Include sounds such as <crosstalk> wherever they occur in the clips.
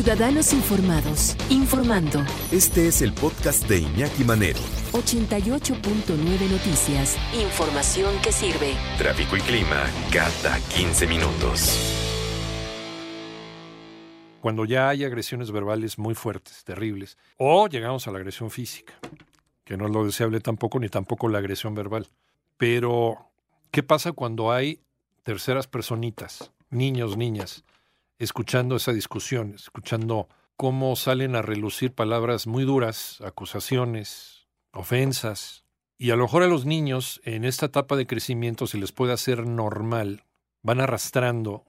Ciudadanos Informados. Informando. Este es el podcast de Iñaki Manero. 88.9 Noticias. Información que sirve. Tráfico y clima cada 15 minutos cuando ya hay agresiones verbales muy fuertes, terribles, o llegamos a la agresión física, que no es lo deseable tampoco, ni tampoco la agresión verbal. Pero, ¿qué pasa cuando hay terceras personitas, niños, niñas, escuchando esa discusión, escuchando cómo salen a relucir palabras muy duras, acusaciones, ofensas? Y a lo mejor a los niños en esta etapa de crecimiento se les puede hacer normal, van arrastrando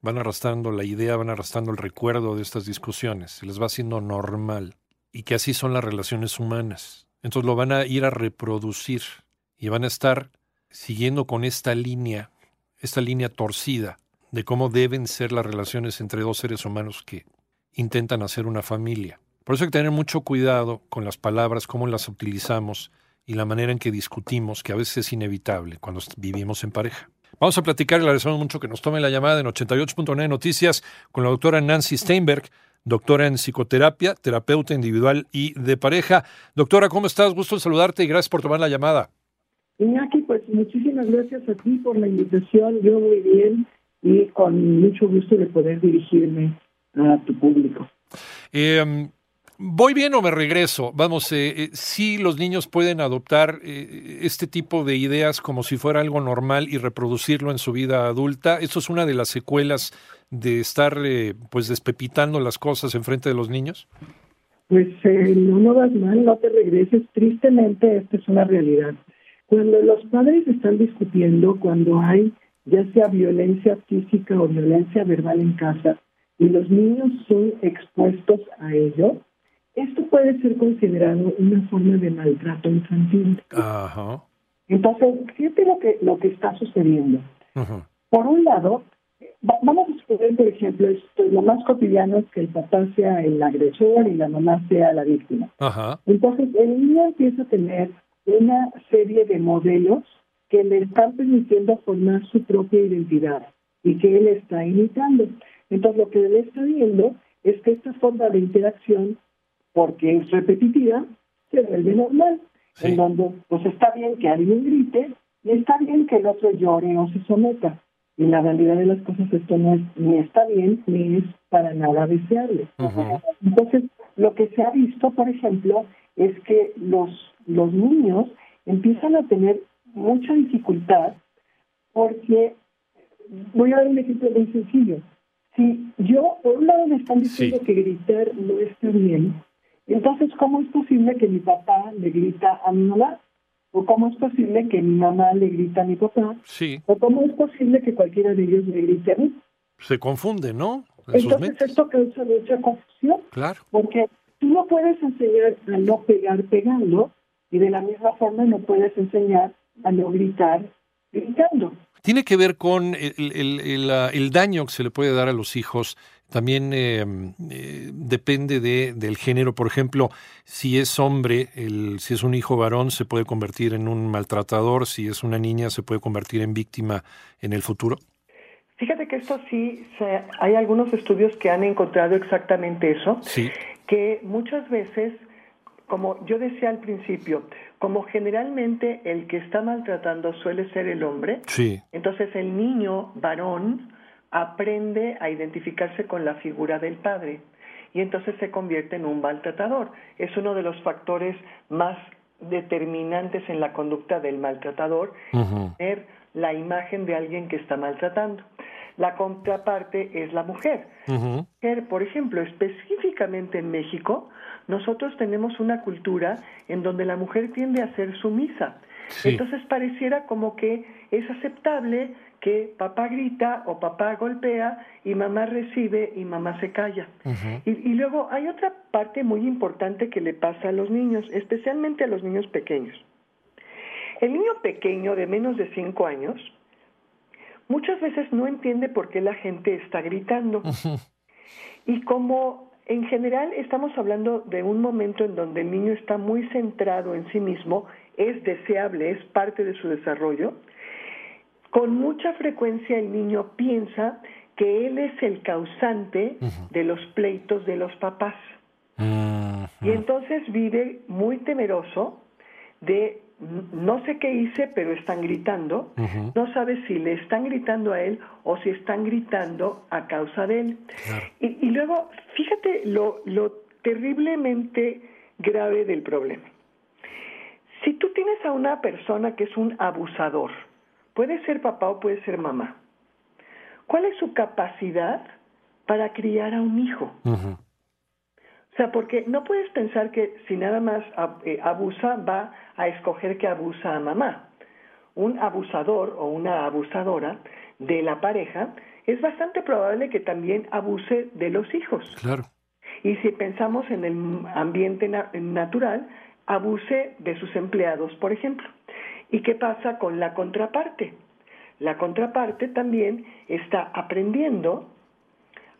van arrastrando la idea, van arrastrando el recuerdo de estas discusiones, se les va haciendo normal y que así son las relaciones humanas. Entonces lo van a ir a reproducir y van a estar siguiendo con esta línea, esta línea torcida de cómo deben ser las relaciones entre dos seres humanos que intentan hacer una familia. Por eso hay que tener mucho cuidado con las palabras, cómo las utilizamos y la manera en que discutimos, que a veces es inevitable cuando vivimos en pareja. Vamos a platicar y le agradecemos mucho que nos tome la llamada en 88.9 Noticias con la doctora Nancy Steinberg, doctora en psicoterapia, terapeuta individual y de pareja. Doctora, ¿cómo estás? Gusto en saludarte y gracias por tomar la llamada. Iñaki, pues muchísimas gracias a ti por la invitación. Yo muy bien y con mucho gusto de poder dirigirme a tu público. Eh, ¿Voy bien o me regreso? Vamos, eh, eh, sí los niños pueden adoptar eh, este tipo de ideas como si fuera algo normal y reproducirlo en su vida adulta. ¿Eso es una de las secuelas de estar pues despepitando las cosas en frente de los niños? Pues no, no vas mal, no te regreses. Tristemente esta es una realidad. Cuando los padres están discutiendo, cuando hay ya sea violencia física o violencia verbal en casa, y los niños son expuestos a ello, esto puede ser considerado una forma de maltrato infantil. Ajá. Entonces, fíjate lo que, lo que está sucediendo. Por un lado, vamos a suponer, por ejemplo, esto, lo más cotidiano es que el papá sea el agresor y la mamá sea la víctima. Ajá. Entonces, el niño empieza a tener una serie de modelos que le están permitiendo formar su propia identidad y que él está imitando. Entonces, lo que él está viendo es que esta forma de interacción porque es repetitiva, se vuelve normal, en donde pues está bien que alguien grite y está bien que el otro llore o se someta. Y la realidad de las cosas esto no es ni está bien ni es para nada deseable. Entonces, lo que se ha visto, por ejemplo, es que los, los niños empiezan a tener mucha dificultad porque, voy a dar un ejemplo muy sencillo. Si yo, por un lado me están diciendo que gritar no está bien, entonces, ¿cómo es posible que mi papá le grita a mi mamá? ¿O cómo es posible que mi mamá le grita a mi papá? Sí. ¿O cómo es posible que cualquiera de ellos le grite a mí? Se confunde, ¿no? Entonces esto causa mucha confusión. Claro. Porque tú no puedes enseñar a no pegar pegando y de la misma forma no puedes enseñar a no gritar gritando. Tiene que ver con el, el daño que se le puede dar a los hijos también eh, eh, depende de, del género. Por ejemplo, si es hombre, el, si es un hijo varón, se puede convertir en un maltratador. Si es una niña, se puede convertir en víctima en el futuro. Fíjate que esto sí, hay algunos estudios que han encontrado exactamente eso. Sí. Que muchas veces, como yo decía al principio, como generalmente el que está maltratando suele ser el hombre, sí. entonces el niño varón aprende a identificarse con la figura del padre y entonces se convierte en un maltratador. Es uno de los factores más determinantes en la conducta del maltratador, tener la imagen de alguien que está maltratando. La contraparte es la mujer. Por ejemplo, específicamente en México, nosotros tenemos una cultura en donde la mujer tiende a ser sumisa. Sí. Entonces pareciera como que es aceptable que papá grita o papá golpea y mamá recibe y mamá se calla. y, y luego hay otra parte muy importante que le pasa a los niños, especialmente a los niños pequeños. El niño pequeño de menos de 5 años muchas veces no entiende por qué la gente está gritando. <laughs> Y como en general estamos hablando de un momento en donde el niño está muy centrado en sí mismo, es deseable, es parte de su desarrollo, con mucha frecuencia el niño piensa que él es el causante de los pleitos de los papás. Y entonces vive muy temeroso de no sé qué hice, pero están gritando. No sabe si le están gritando a él o si están gritando a causa de él. Y, y, luego, fíjate lo, lo terriblemente grave del problema. Si tú tienes a una persona que es un abusador, puede ser papá o puede ser mamá, ¿cuál es su capacidad para criar a un hijo? O sea, porque no puedes pensar que si nada más abusa va a escoger que abusa a mamá. Un abusador o una abusadora de la pareja es bastante probable que también abuse de los hijos. Claro. Y si pensamos en el ambiente na natural, abuse de sus empleados, por ejemplo. ¿Y qué pasa con la contraparte? La contraparte también está aprendiendo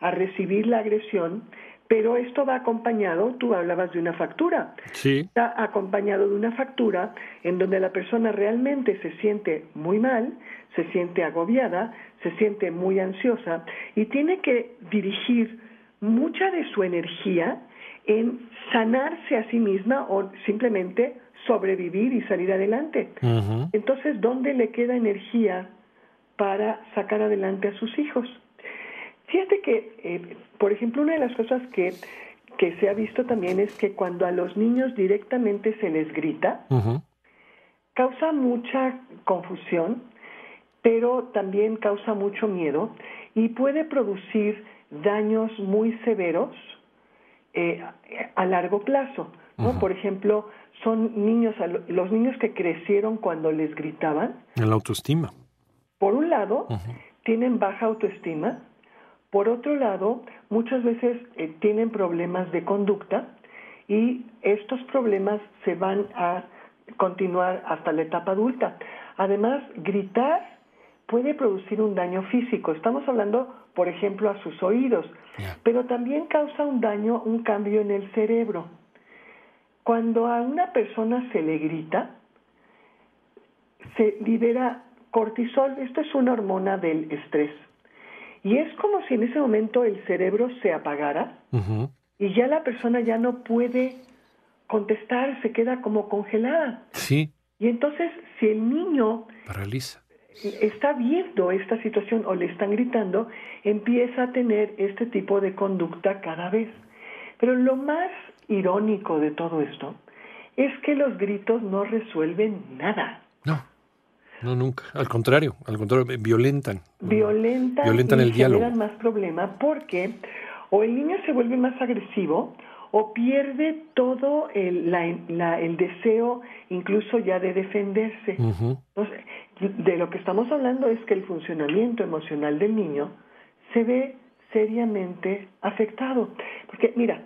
a recibir la agresión pero esto va acompañado, tú hablabas de una factura. Sí. Está acompañado de una factura en donde la persona realmente se siente muy mal, se siente agobiada, se siente muy ansiosa y tiene que dirigir mucha de su energía en sanarse a sí misma o simplemente sobrevivir y salir adelante. Uh -huh. Entonces, ¿dónde le queda energía para sacar adelante a sus hijos? Fíjate que, eh, por ejemplo, una de las cosas que, que, se ha visto también es que cuando a los niños directamente se les grita, uh -huh. causa mucha confusión, pero también causa mucho miedo y puede producir daños muy severos eh, a largo plazo. ¿no? Uh -huh. Por ejemplo, son niños, los niños que crecieron cuando les gritaban. La autoestima. Por un lado, uh -huh. tienen baja autoestima por otro lado, muchas veces eh, tienen problemas de conducta y estos problemas se van a continuar hasta la etapa adulta. Además, gritar puede producir un daño físico. Estamos hablando, por ejemplo, a sus oídos, pero también causa un daño, un cambio en el cerebro. Cuando a una persona se le grita, se libera cortisol, esto es una hormona del estrés. Y es como si en ese momento el cerebro se apagara uh -huh. y ya la persona ya no puede contestar, se queda como congelada. Sí. Y entonces, si el niño paraliza está viendo esta situación o le están gritando, empieza a tener este tipo de conducta cada vez. Pero lo más irónico de todo esto es que los gritos no resuelven nada. No. Nunca. Al contrario, al contrario, violentan. Violentan, violentan y el diálogo. generan más problema porque o el niño se vuelve más agresivo o pierde todo el, la, la, el deseo incluso ya de defenderse. Uh -huh. Entonces, de lo que estamos hablando es que el funcionamiento emocional del niño se ve seriamente afectado. Porque mira,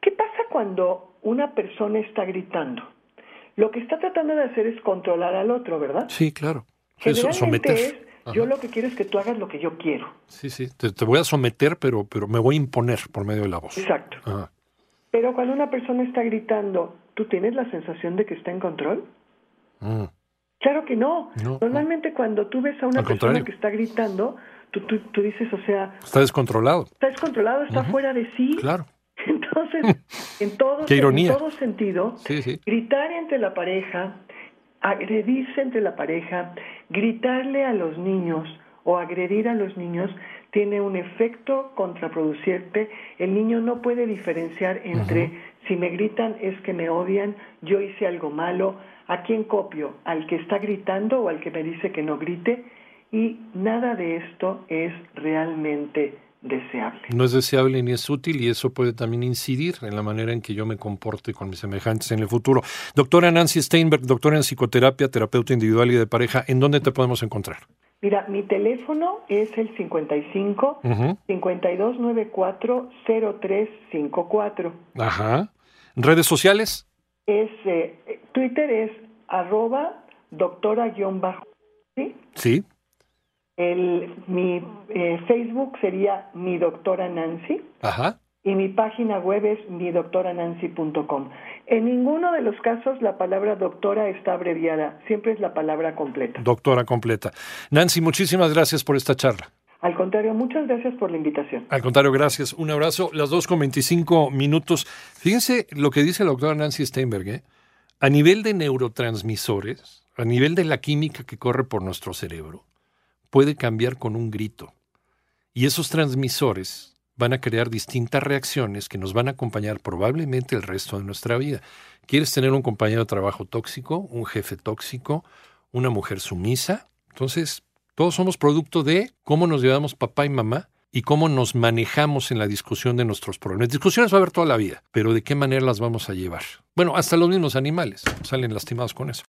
¿qué pasa cuando una persona está gritando? Lo que está tratando de hacer es controlar al otro, ¿verdad? Sí, claro. Generalmente someter. es, yo lo que quiero es que tú hagas lo que yo quiero. Sí, sí, te, te, voy a someter, pero, pero me voy a imponer por medio de la voz. Exacto. Ajá. Pero cuando una persona está gritando, ¿tú tienes la sensación de que está en control? Mm. Claro que no. No, Normalmente cuando tú ves a una Al persona contrario. que está gritando, tú, tú, tú dices, o sea, Está descontrolado. está descontrolado, está fuera de sí. Claro. <laughs> Entonces, <laughs> en todo, en todo sentido, Sí, sí. gritar entre la pareja, agredirse entre la pareja, gritarle a los niños o agredir a los niños tiene un efecto contraproducente. El niño no puede diferenciar entre si me gritan es que me odian, yo hice algo malo, a quién copio, al que está gritando o al que me dice que no grite. Y nada de esto es realmente deseable. No es deseable ni es útil y eso puede también incidir en la manera en que yo me comporte con mis semejantes en el futuro. Doctora Nancy Steinberg, doctora en psicoterapia, terapeuta individual y de pareja, ¿en dónde te podemos encontrar? Mira, mi teléfono es el 55 5294 0354. Ajá. ¿Redes sociales? Es, eh, Twitter es arroba doctora-bajo. ¿sí? Sí. El, mi eh, Facebook sería mi doctora Nancy. Ajá. Y mi página web es midoctoranancy.com. En ninguno de los casos la palabra doctora está abreviada, siempre es la palabra completa. Doctora completa. Nancy, muchísimas gracias por esta charla. Al contrario, muchas gracias por la invitación. Al contrario, gracias. Un abrazo. Las dos con 25 minutos. Fíjense lo que dice la doctora Nancy Steinberg. ¿eh? A nivel de neurotransmisores, a nivel de la química que corre por nuestro cerebro, puede cambiar con un grito. Y esos transmisores van a crear distintas reacciones que nos van a acompañar probablemente el resto de nuestra vida. ¿Quieres tener un compañero de trabajo tóxico, un jefe tóxico, una mujer sumisa? Entonces, todos somos producto de cómo nos llevamos papá y mamá y cómo nos manejamos en la discusión de nuestros problemas. Discusiones va a haber toda la vida, pero ¿de qué manera las vamos a llevar? Bueno, hasta los mismos animales salen lastimados con eso.